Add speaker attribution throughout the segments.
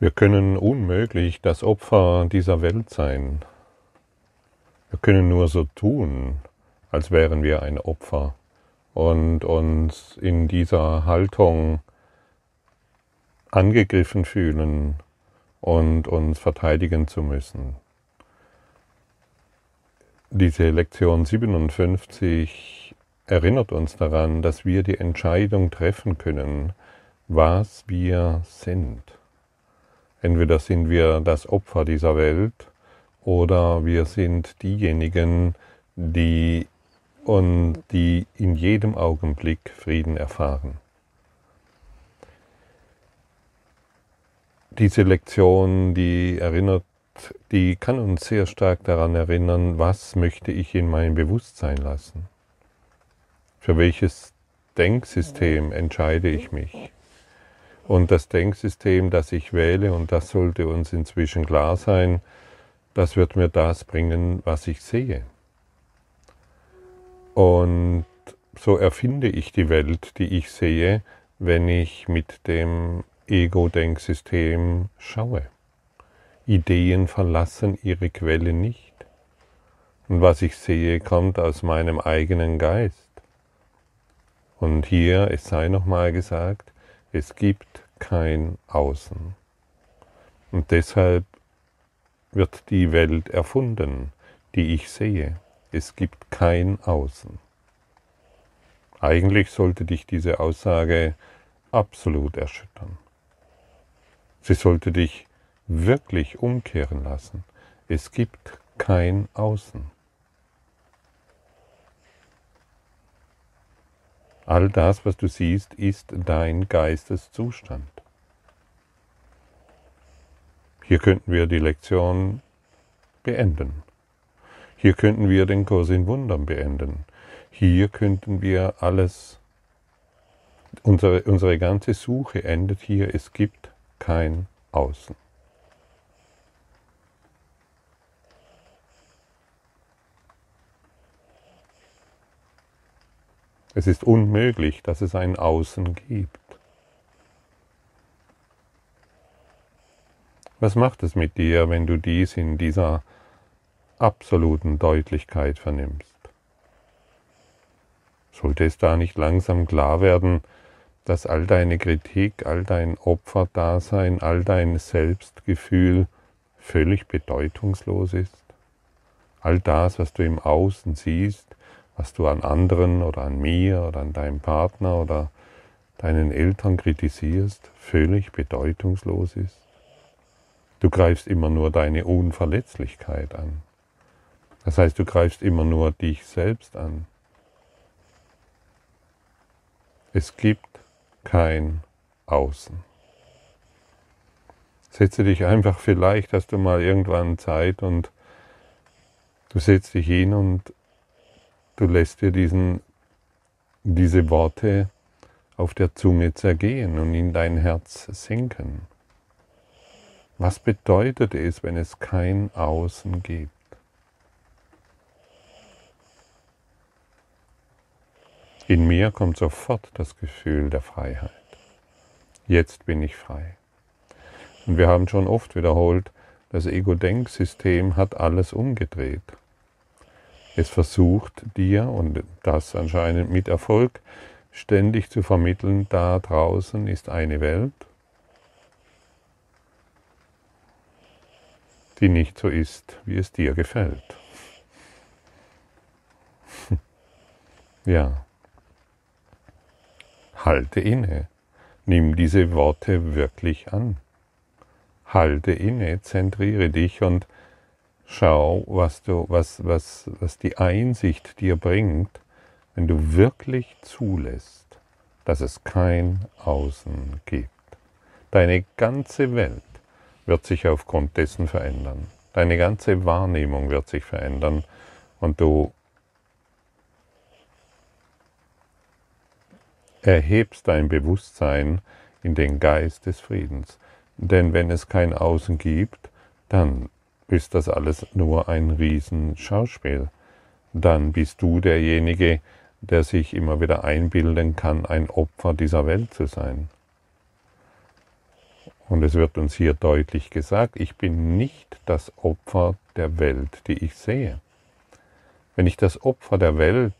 Speaker 1: Wir können unmöglich das Opfer dieser Welt sein. Wir können nur so tun, als wären wir ein Opfer und uns in dieser Haltung angegriffen fühlen und uns verteidigen zu müssen. Diese Lektion 57 erinnert uns daran, dass wir die Entscheidung treffen können, was wir sind. Entweder sind wir das Opfer dieser Welt oder wir sind diejenigen, die und die in jedem Augenblick Frieden erfahren. Diese Lektion, die erinnert, die kann uns sehr stark daran erinnern, was möchte ich in mein Bewusstsein lassen? Für welches Denksystem entscheide ich mich? Und das Denksystem, das ich wähle, und das sollte uns inzwischen klar sein, das wird mir das bringen, was ich sehe. Und so erfinde ich die Welt, die ich sehe, wenn ich mit dem Ego-Denksystem schaue. Ideen verlassen ihre Quelle nicht. Und was ich sehe, kommt aus meinem eigenen Geist. Und hier, es sei nochmal gesagt, es gibt kein Außen. Und deshalb wird die Welt erfunden, die ich sehe. Es gibt kein Außen. Eigentlich sollte dich diese Aussage absolut erschüttern. Sie sollte dich wirklich umkehren lassen. Es gibt kein Außen. All das, was du siehst, ist dein Geisteszustand. Hier könnten wir die Lektion beenden. Hier könnten wir den Kurs in Wundern beenden. Hier könnten wir alles, unsere, unsere ganze Suche endet hier. Es gibt kein Außen. Es ist unmöglich, dass es ein Außen gibt. Was macht es mit dir, wenn du dies in dieser absoluten Deutlichkeit vernimmst? Sollte es da nicht langsam klar werden, dass all deine Kritik, all dein Opferdasein, all dein Selbstgefühl völlig bedeutungslos ist? All das, was du im Außen siehst, was du an anderen oder an mir oder an deinem Partner oder deinen Eltern kritisierst, völlig bedeutungslos ist? Du greifst immer nur deine Unverletzlichkeit an. Das heißt, du greifst immer nur dich selbst an. Es gibt kein Außen. Setze dich einfach, vielleicht hast du mal irgendwann Zeit und du setzt dich hin und du lässt dir diesen, diese Worte auf der Zunge zergehen und in dein Herz sinken. Was bedeutet es, wenn es kein Außen gibt? In mir kommt sofort das Gefühl der Freiheit. Jetzt bin ich frei. Und wir haben schon oft wiederholt, das Ego-Denksystem hat alles umgedreht. Es versucht dir, und das anscheinend mit Erfolg, ständig zu vermitteln, da draußen ist eine Welt, die nicht so ist, wie es dir gefällt. ja. Halte inne. Nimm diese Worte wirklich an. Halte inne, zentriere dich und Schau, was, du, was, was, was die Einsicht dir bringt, wenn du wirklich zulässt, dass es kein Außen gibt. Deine ganze Welt wird sich aufgrund dessen verändern. Deine ganze Wahrnehmung wird sich verändern und du erhebst dein Bewusstsein in den Geist des Friedens. Denn wenn es kein Außen gibt, dann ist das alles nur ein Riesenschauspiel. Dann bist du derjenige, der sich immer wieder einbilden kann, ein Opfer dieser Welt zu sein. Und es wird uns hier deutlich gesagt, ich bin nicht das Opfer der Welt, die ich sehe. Wenn ich das Opfer der Welt,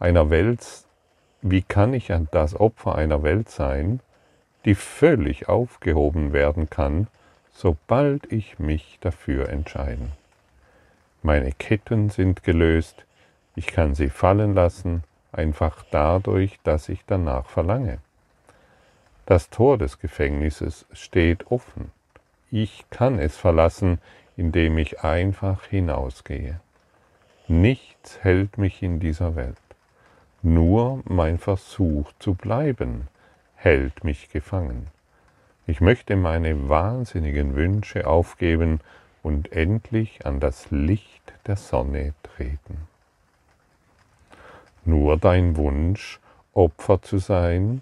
Speaker 1: einer Welt, wie kann ich das Opfer einer Welt sein, die völlig aufgehoben werden kann, sobald ich mich dafür entscheide? Meine Ketten sind gelöst, ich kann sie fallen lassen, einfach dadurch, dass ich danach verlange. Das Tor des Gefängnisses steht offen. Ich kann es verlassen, indem ich einfach hinausgehe. Nichts hält mich in dieser Welt. Nur mein Versuch zu bleiben hält mich gefangen. Ich möchte meine wahnsinnigen Wünsche aufgeben und endlich an das Licht der Sonne treten. Nur dein Wunsch, Opfer zu sein,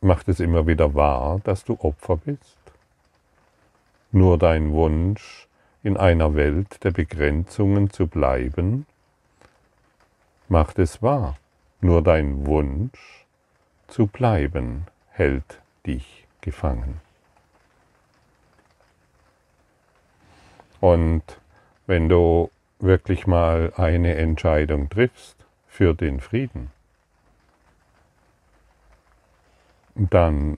Speaker 1: macht es immer wieder wahr, dass du Opfer bist. Nur dein Wunsch, in einer Welt der Begrenzungen zu bleiben, macht es wahr. Nur dein Wunsch zu bleiben hält dich gefangen. Und wenn du wirklich mal eine Entscheidung triffst für den Frieden, dann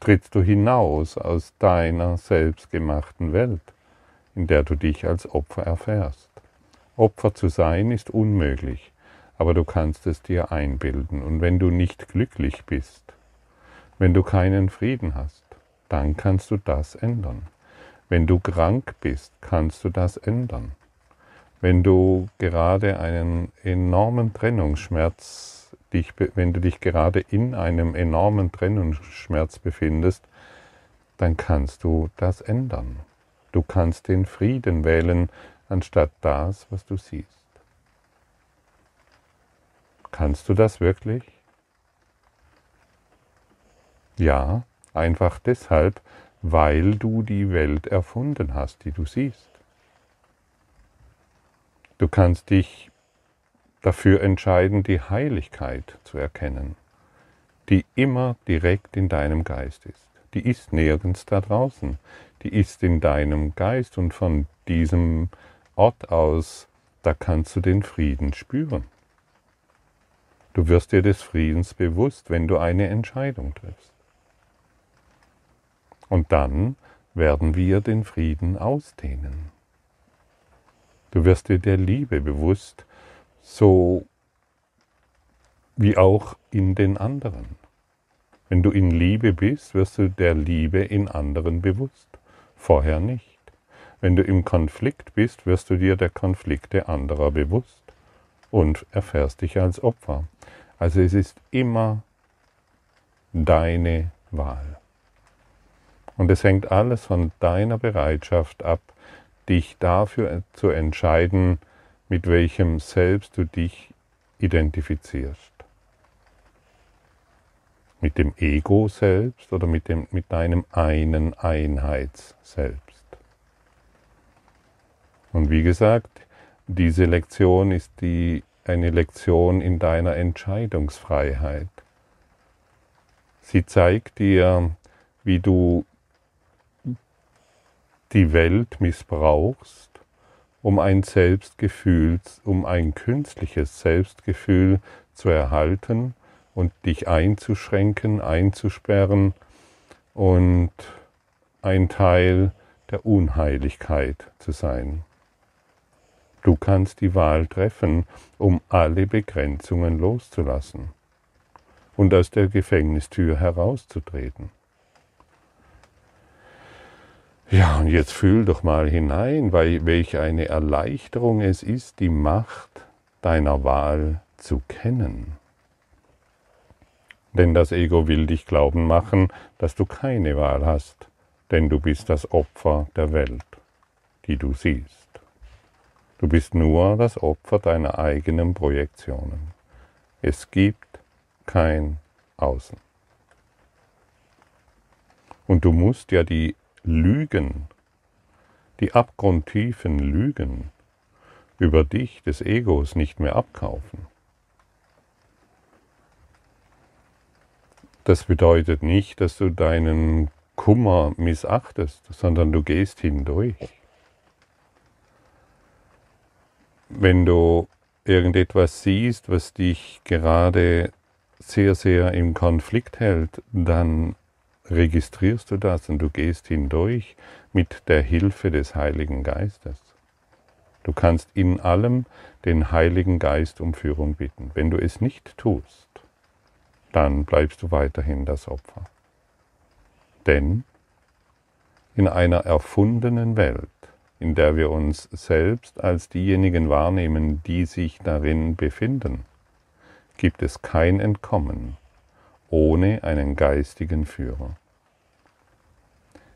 Speaker 1: trittst du hinaus aus deiner selbstgemachten Welt, in der du dich als Opfer erfährst. Opfer zu sein ist unmöglich, aber du kannst es dir einbilden. Und wenn du nicht glücklich bist, wenn du keinen Frieden hast, dann kannst du das ändern. Wenn du krank bist, kannst du das ändern. Wenn du gerade einen enormen Trennungsschmerz dich, wenn du dich gerade in einem enormen Trennungsschmerz befindest, dann kannst du das ändern. Du kannst den Frieden wählen, anstatt das, was du siehst. Kannst du das wirklich? Ja, einfach deshalb, weil du die Welt erfunden hast, die du siehst. Du kannst dich dafür entscheiden, die Heiligkeit zu erkennen, die immer direkt in deinem Geist ist. Die ist nirgends da draußen, die ist in deinem Geist und von diesem Ort aus, da kannst du den Frieden spüren. Du wirst dir des Friedens bewusst, wenn du eine Entscheidung triffst. Und dann werden wir den Frieden ausdehnen. Du wirst dir der Liebe bewusst, so wie auch in den anderen. Wenn du in Liebe bist, wirst du der Liebe in anderen bewusst, vorher nicht. Wenn du im Konflikt bist, wirst du dir der Konflikte anderer bewusst und erfährst dich als Opfer. Also es ist immer deine Wahl. Und es hängt alles von deiner Bereitschaft ab, dich dafür zu entscheiden, mit welchem Selbst du dich identifizierst. Mit dem Ego selbst oder mit, dem, mit deinem einen Einheits-Selbst. Und wie gesagt, diese Lektion ist die, eine Lektion in deiner Entscheidungsfreiheit. Sie zeigt dir, wie du die Welt missbrauchst, um ein Selbstgefühl, um ein künstliches Selbstgefühl zu erhalten und dich einzuschränken, einzusperren und ein Teil der Unheiligkeit zu sein. Kannst die Wahl treffen, um alle Begrenzungen loszulassen und aus der Gefängnistür herauszutreten. Ja, und jetzt fühl doch mal hinein, weil welch eine Erleichterung es ist, die Macht deiner Wahl zu kennen. Denn das Ego will dich glauben machen, dass du keine Wahl hast, denn du bist das Opfer der Welt, die du siehst. Du bist nur das Opfer deiner eigenen Projektionen. Es gibt kein Außen. Und du musst ja die Lügen, die abgrundtiefen Lügen über dich des Egos nicht mehr abkaufen. Das bedeutet nicht, dass du deinen Kummer missachtest, sondern du gehst hindurch. Wenn du irgendetwas siehst, was dich gerade sehr, sehr im Konflikt hält, dann registrierst du das und du gehst hindurch mit der Hilfe des Heiligen Geistes. Du kannst in allem den Heiligen Geist um Führung bitten. Wenn du es nicht tust, dann bleibst du weiterhin das Opfer. Denn in einer erfundenen Welt, in der wir uns selbst als diejenigen wahrnehmen, die sich darin befinden, gibt es kein Entkommen ohne einen geistigen Führer.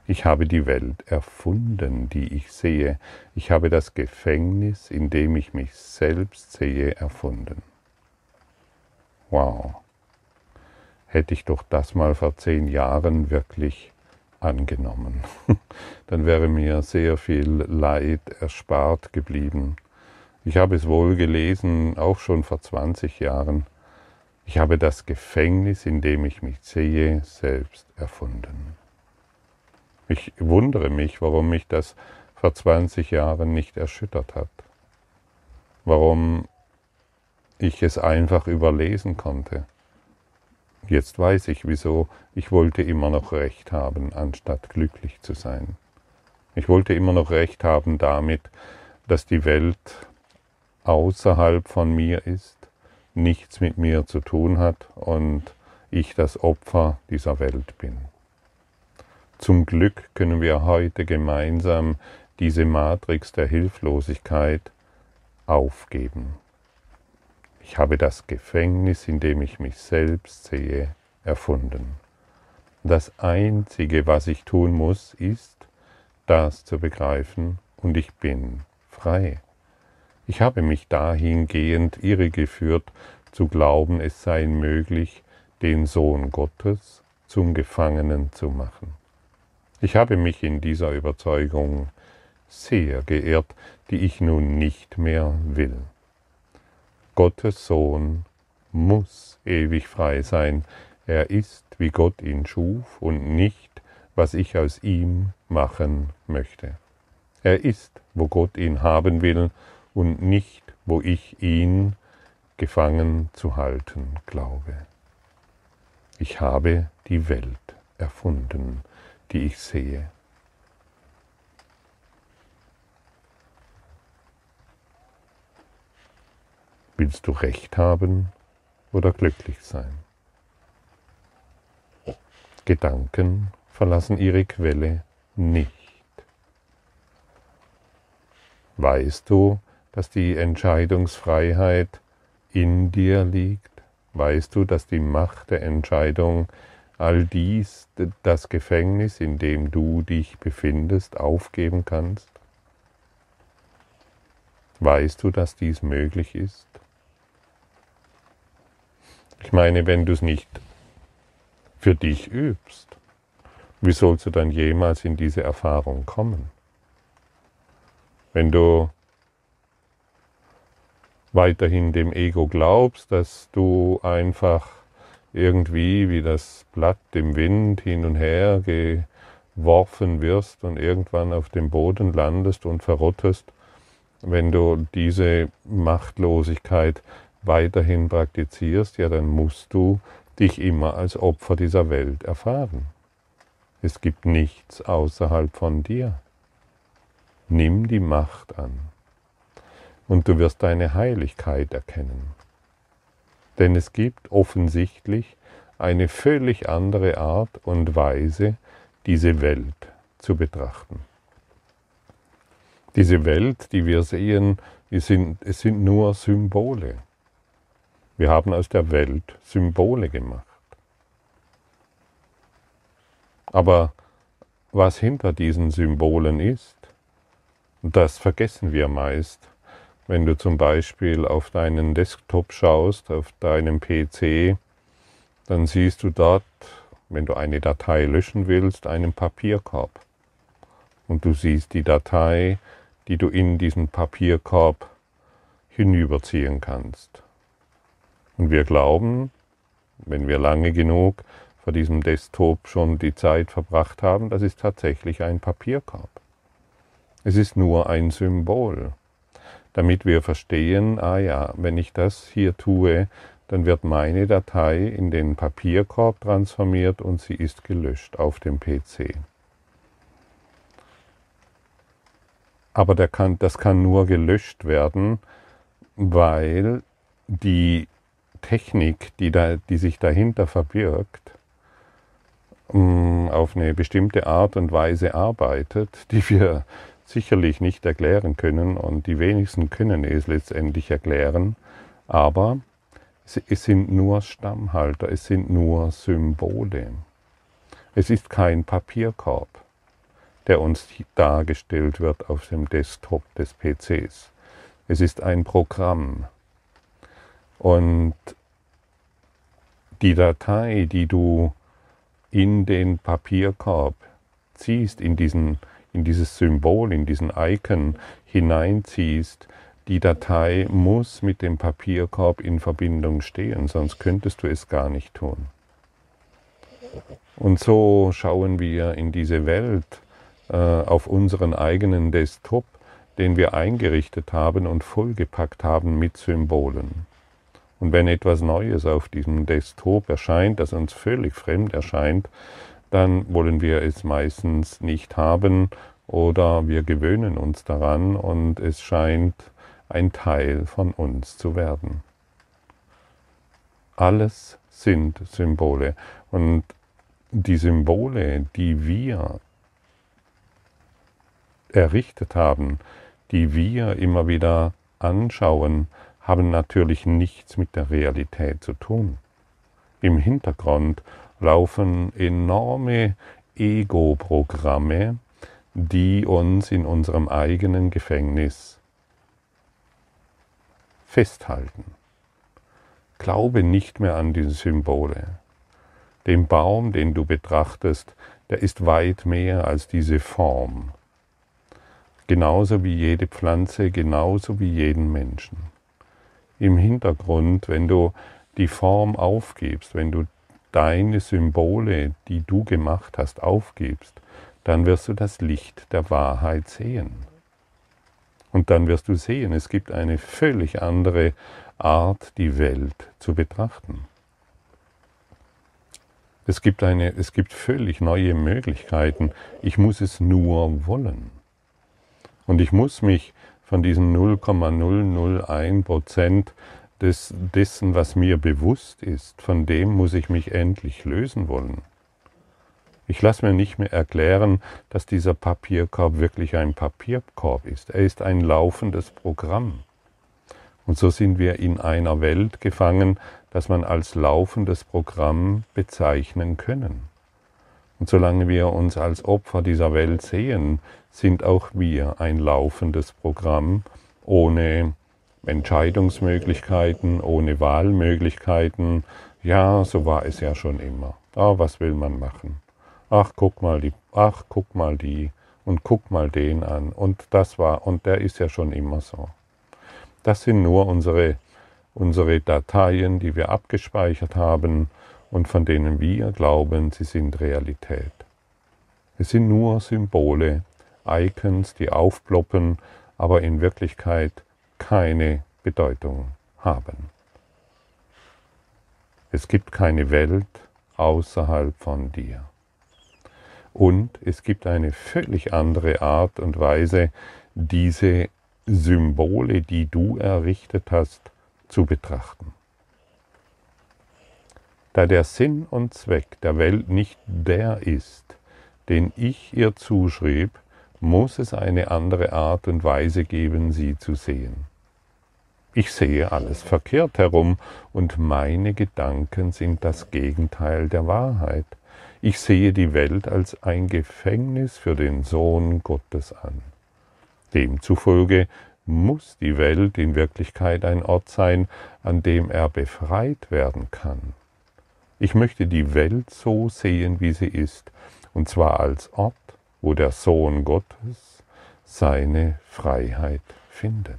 Speaker 1: Ich habe die Welt erfunden, die ich sehe. Ich habe das Gefängnis, in dem ich mich selbst sehe, erfunden. Wow hätte ich doch das mal vor zehn Jahren wirklich angenommen. Dann wäre mir sehr viel Leid erspart geblieben. Ich habe es wohl gelesen, auch schon vor 20 Jahren. Ich habe das Gefängnis, in dem ich mich sehe, selbst erfunden. Ich wundere mich, warum mich das vor 20 Jahren nicht erschüttert hat. Warum ich es einfach überlesen konnte. Jetzt weiß ich wieso. Ich wollte immer noch Recht haben, anstatt glücklich zu sein. Ich wollte immer noch Recht haben damit, dass die Welt außerhalb von mir ist, nichts mit mir zu tun hat und ich das Opfer dieser Welt bin. Zum Glück können wir heute gemeinsam diese Matrix der Hilflosigkeit aufgeben. Ich habe das Gefängnis, in dem ich mich selbst sehe, erfunden. Das Einzige, was ich tun muss, ist, das zu begreifen, und ich bin frei. Ich habe mich dahingehend irregeführt, zu glauben, es sei möglich, den Sohn Gottes zum Gefangenen zu machen. Ich habe mich in dieser Überzeugung sehr geirrt, die ich nun nicht mehr will. Gottes Sohn muss ewig frei sein. Er ist, wie Gott ihn schuf und nicht, was ich aus ihm machen möchte. Er ist, wo Gott ihn haben will und nicht, wo ich ihn gefangen zu halten glaube. Ich habe die Welt erfunden, die ich sehe. Willst du Recht haben oder glücklich sein? Gedanken verlassen ihre Quelle nicht. Weißt du, dass die Entscheidungsfreiheit in dir liegt? Weißt du, dass die Macht der Entscheidung all dies, das Gefängnis, in dem du dich befindest, aufgeben kannst? Weißt du, dass dies möglich ist? Ich meine, wenn du es nicht für dich übst, wie sollst du dann jemals in diese Erfahrung kommen? Wenn du weiterhin dem Ego glaubst, dass du einfach irgendwie wie das Blatt im Wind hin und her geworfen wirst und irgendwann auf dem Boden landest und verrottest, wenn du diese Machtlosigkeit weiterhin praktizierst, ja, dann musst du dich immer als Opfer dieser Welt erfahren. Es gibt nichts außerhalb von dir. Nimm die Macht an und du wirst deine Heiligkeit erkennen. Denn es gibt offensichtlich eine völlig andere Art und Weise, diese Welt zu betrachten. Diese Welt, die wir sehen, sind, es sind nur Symbole. Wir haben aus der Welt Symbole gemacht. Aber was hinter diesen Symbolen ist, das vergessen wir meist. Wenn du zum Beispiel auf deinen Desktop schaust, auf deinem PC, dann siehst du dort, wenn du eine Datei löschen willst, einen Papierkorb. Und du siehst die Datei, die du in diesen Papierkorb hinüberziehen kannst. Und wir glauben, wenn wir lange genug vor diesem Desktop schon die Zeit verbracht haben, das ist tatsächlich ein Papierkorb. Es ist nur ein Symbol, damit wir verstehen, ah ja, wenn ich das hier tue, dann wird meine Datei in den Papierkorb transformiert und sie ist gelöscht auf dem PC. Aber das kann nur gelöscht werden, weil die Technik, die, da, die sich dahinter verbirgt, mm, auf eine bestimmte Art und Weise arbeitet, die wir sicherlich nicht erklären können und die wenigsten können es letztendlich erklären, aber es sind nur Stammhalter, es sind nur Symbole. Es ist kein Papierkorb, der uns dargestellt wird auf dem Desktop des PCs. Es ist ein Programm. Und die Datei, die du in den Papierkorb ziehst, in, diesen, in dieses Symbol, in diesen Icon hineinziehst, die Datei muss mit dem Papierkorb in Verbindung stehen, sonst könntest du es gar nicht tun. Und so schauen wir in diese Welt äh, auf unseren eigenen Desktop, den wir eingerichtet haben und vollgepackt haben mit Symbolen. Und wenn etwas Neues auf diesem Desktop erscheint, das uns völlig fremd erscheint, dann wollen wir es meistens nicht haben oder wir gewöhnen uns daran und es scheint ein Teil von uns zu werden. Alles sind Symbole und die Symbole, die wir errichtet haben, die wir immer wieder anschauen, haben natürlich nichts mit der Realität zu tun. Im Hintergrund laufen enorme Ego-Programme, die uns in unserem eigenen Gefängnis festhalten. Glaube nicht mehr an diese Symbole. Den Baum, den du betrachtest, der ist weit mehr als diese Form. Genauso wie jede Pflanze, genauso wie jeden Menschen. Im Hintergrund, wenn du die Form aufgibst, wenn du deine Symbole, die du gemacht hast, aufgibst, dann wirst du das Licht der Wahrheit sehen. Und dann wirst du sehen, es gibt eine völlig andere Art, die Welt zu betrachten. Es gibt, eine, es gibt völlig neue Möglichkeiten. Ich muss es nur wollen. Und ich muss mich von diesen 0,001 Prozent des, dessen, was mir bewusst ist, von dem muss ich mich endlich lösen wollen. Ich lasse mir nicht mehr erklären, dass dieser Papierkorb wirklich ein Papierkorb ist. Er ist ein laufendes Programm. Und so sind wir in einer Welt gefangen, das man als laufendes Programm bezeichnen können. Und solange wir uns als Opfer dieser Welt sehen, sind auch wir ein laufendes Programm ohne Entscheidungsmöglichkeiten, ohne Wahlmöglichkeiten. Ja, so war es ja schon immer. Ah, was will man machen? ach guck mal die, ach guck mal die und guck mal den an und das war und der ist ja schon immer so. Das sind nur unsere, unsere Dateien, die wir abgespeichert haben und von denen wir glauben, sie sind Realität. Es sind nur Symbole, Icons, die aufploppen, aber in Wirklichkeit keine Bedeutung haben. Es gibt keine Welt außerhalb von dir. Und es gibt eine völlig andere Art und Weise, diese Symbole, die du errichtet hast, zu betrachten. Da der Sinn und Zweck der Welt nicht der ist, den ich ihr zuschrieb, muss es eine andere Art und Weise geben, sie zu sehen. Ich sehe alles verkehrt herum und meine Gedanken sind das Gegenteil der Wahrheit. Ich sehe die Welt als ein Gefängnis für den Sohn Gottes an. Demzufolge muss die Welt in Wirklichkeit ein Ort sein, an dem er befreit werden kann. Ich möchte die Welt so sehen, wie sie ist, und zwar als Ort, wo der Sohn Gottes seine Freiheit findet.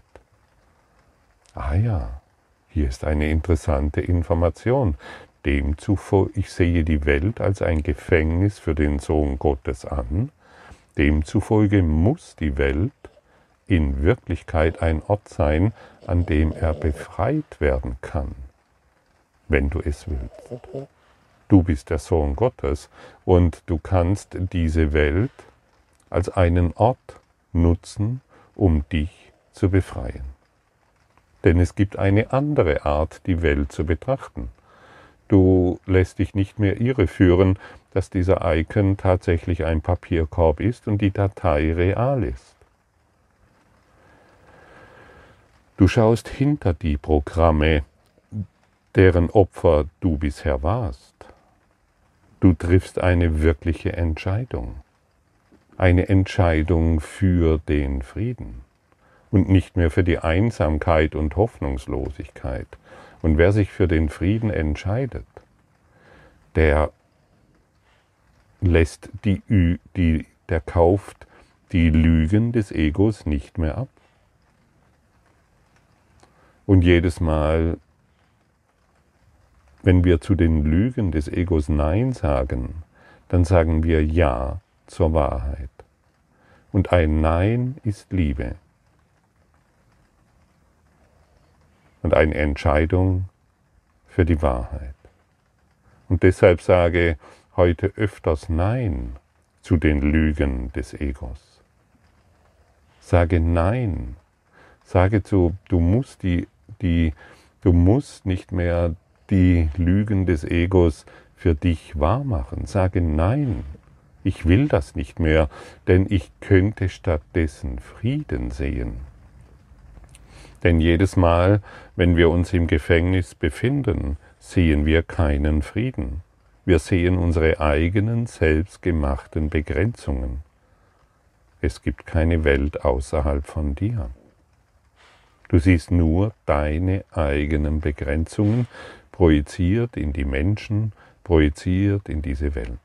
Speaker 1: Ah ja, hier ist eine interessante Information. Demzufolge, ich sehe die Welt als ein Gefängnis für den Sohn Gottes an. Demzufolge muss die Welt in Wirklichkeit ein Ort sein, an dem er befreit werden kann, wenn du es willst. Du bist der Sohn Gottes und du kannst diese Welt als einen Ort nutzen, um dich zu befreien. Denn es gibt eine andere Art, die Welt zu betrachten. Du lässt dich nicht mehr irreführen, dass dieser Icon tatsächlich ein Papierkorb ist und die Datei real ist. Du schaust hinter die Programme, deren Opfer du bisher warst. Du triffst eine wirkliche Entscheidung. Eine Entscheidung für den Frieden und nicht mehr für die Einsamkeit und Hoffnungslosigkeit. Und wer sich für den Frieden entscheidet, der lässt die, die, der kauft die Lügen des Egos nicht mehr ab. Und jedes Mal, wenn wir zu den Lügen des Egos Nein sagen, dann sagen wir Ja zur Wahrheit. Und ein Nein ist Liebe. und eine Entscheidung für die Wahrheit. Und deshalb sage heute öfters Nein zu den Lügen des Egos. Sage Nein. Sage zu, du musst die, die, du musst nicht mehr die Lügen des Egos für dich wahrmachen. Sage Nein. Ich will das nicht mehr, denn ich könnte stattdessen Frieden sehen. Denn jedes Mal, wenn wir uns im Gefängnis befinden, sehen wir keinen Frieden. Wir sehen unsere eigenen selbstgemachten Begrenzungen. Es gibt keine Welt außerhalb von dir. Du siehst nur deine eigenen Begrenzungen projiziert in die Menschen, projiziert in diese Welt.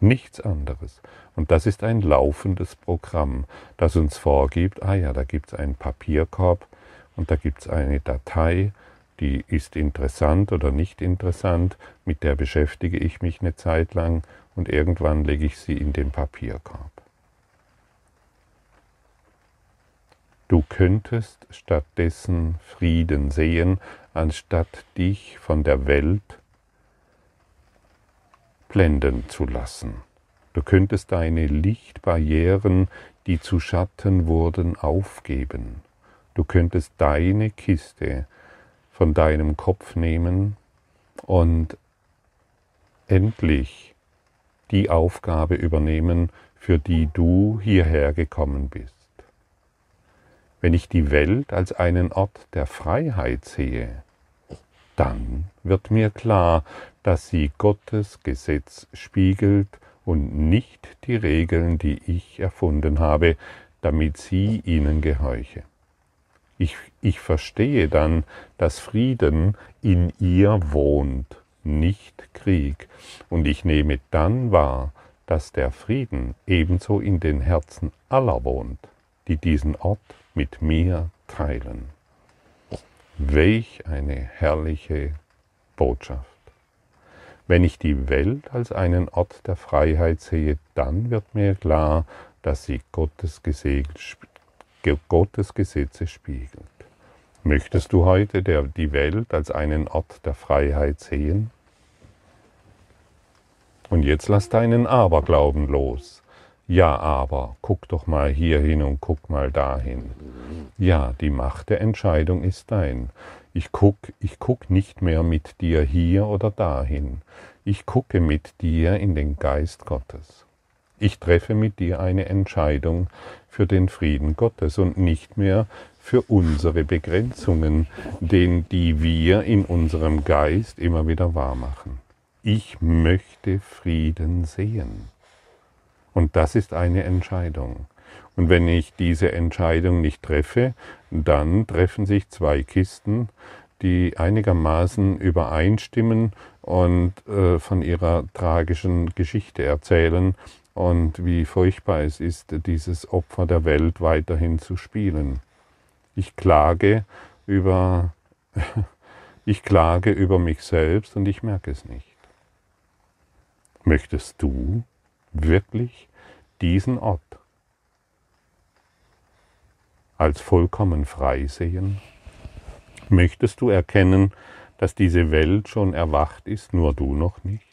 Speaker 1: Nichts anderes. Und das ist ein laufendes Programm, das uns vorgibt, ah ja, da gibt es einen Papierkorb und da gibt es eine Datei, die ist interessant oder nicht interessant, mit der beschäftige ich mich eine Zeit lang und irgendwann lege ich sie in den Papierkorb. Du könntest stattdessen Frieden sehen, anstatt dich von der Welt blenden zu lassen. Du könntest deine Lichtbarrieren, die zu Schatten wurden, aufgeben. Du könntest deine Kiste von deinem Kopf nehmen und endlich die Aufgabe übernehmen, für die du hierher gekommen bist. Wenn ich die Welt als einen Ort der Freiheit sehe, dann wird mir klar, dass sie Gottes Gesetz spiegelt und nicht die Regeln, die ich erfunden habe, damit sie ihnen gehorche. Ich, ich verstehe dann, dass Frieden in ihr wohnt, nicht Krieg, und ich nehme dann wahr, dass der Frieden ebenso in den Herzen aller wohnt, die diesen Ort mit mir teilen. Welch eine herrliche Botschaft. Wenn ich die Welt als einen Ort der Freiheit sehe, dann wird mir klar, dass sie Gottes, Gesetze spiegelt. Möchtest du heute der, die Welt als einen Ort der Freiheit sehen? Und jetzt lass deinen Aberglauben los. Ja, aber, guck doch mal hier hin und guck mal dahin. Ja, die Macht der Entscheidung ist dein. Ich guck, ich guck nicht mehr mit dir hier oder dahin. Ich gucke mit dir in den Geist Gottes. Ich treffe mit dir eine Entscheidung für den Frieden Gottes und nicht mehr für unsere Begrenzungen, den, die wir in unserem Geist immer wieder wahrmachen. Ich möchte Frieden sehen. Und das ist eine Entscheidung. Und wenn ich diese Entscheidung nicht treffe, dann treffen sich zwei Kisten, die einigermaßen übereinstimmen und äh, von ihrer tragischen Geschichte erzählen und wie furchtbar es ist, dieses Opfer der Welt weiterhin zu spielen. Ich klage über, Ich klage über mich selbst und ich merke es nicht. Möchtest du wirklich diesen Ort als vollkommen frei sehen? Möchtest du erkennen, dass diese Welt schon erwacht ist, nur du noch nicht?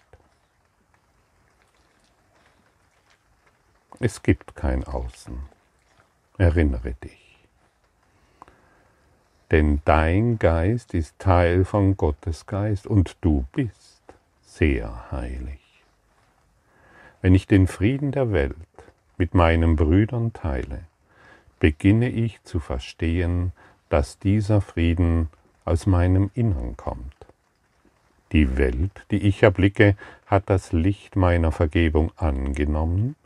Speaker 1: Es gibt kein Außen. Erinnere dich. Denn dein Geist ist Teil von Gottes Geist und du bist sehr heilig. Wenn ich den Frieden der Welt mit meinen Brüdern teile, beginne ich zu verstehen, dass dieser Frieden aus meinem Innern kommt. Die Welt, die ich erblicke, hat das Licht meiner Vergebung angenommen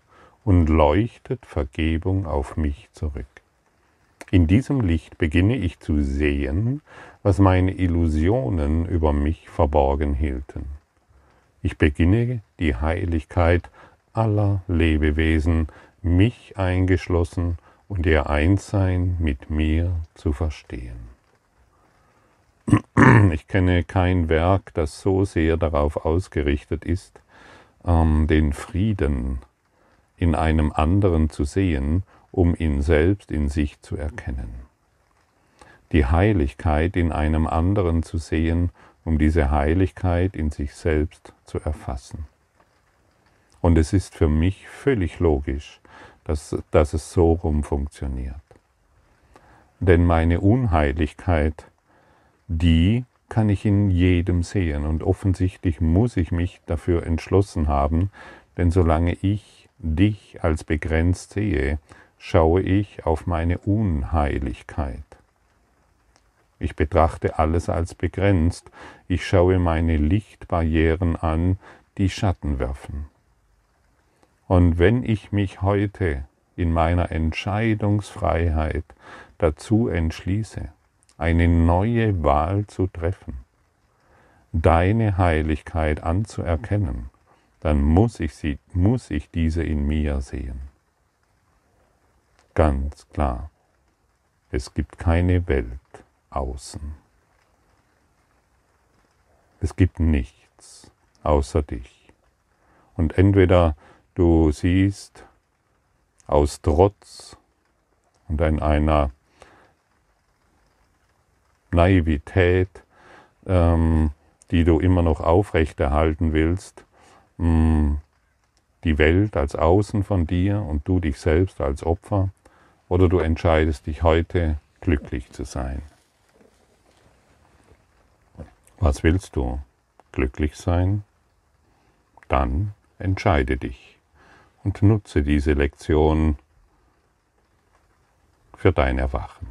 Speaker 1: und leuchtet Vergebung auf mich zurück. In diesem Licht beginne ich zu sehen, was meine Illusionen über mich verborgen hielten. Ich beginne die Heiligkeit aller Lebewesen, mich eingeschlossen und ihr Einssein mit mir zu verstehen. Ich kenne kein Werk, das so sehr darauf ausgerichtet ist, ähm, den Frieden in einem anderen zu sehen, um ihn selbst in sich zu erkennen. Die Heiligkeit in einem anderen zu sehen, um diese Heiligkeit in sich selbst zu erfassen. Und es ist für mich völlig logisch, dass, dass es so rum funktioniert. Denn meine Unheiligkeit, die kann ich in jedem sehen und offensichtlich muss ich mich dafür entschlossen haben, denn solange ich dich als begrenzt sehe, schaue ich auf meine Unheiligkeit. Ich betrachte alles als begrenzt, ich schaue meine Lichtbarrieren an, die Schatten werfen. Und wenn ich mich heute in meiner Entscheidungsfreiheit dazu entschließe, eine neue Wahl zu treffen, deine Heiligkeit anzuerkennen, dann muss ich, sie, muss ich diese in mir sehen. Ganz klar, es gibt keine Welt außen. Es gibt nichts außer dich. Und entweder du siehst aus Trotz und in einer Naivität, ähm, die du immer noch aufrechterhalten willst, die Welt als Außen von dir und du dich selbst als Opfer oder du entscheidest dich heute glücklich zu sein. Was willst du? Glücklich sein? Dann entscheide dich und nutze diese Lektion für dein Erwachen.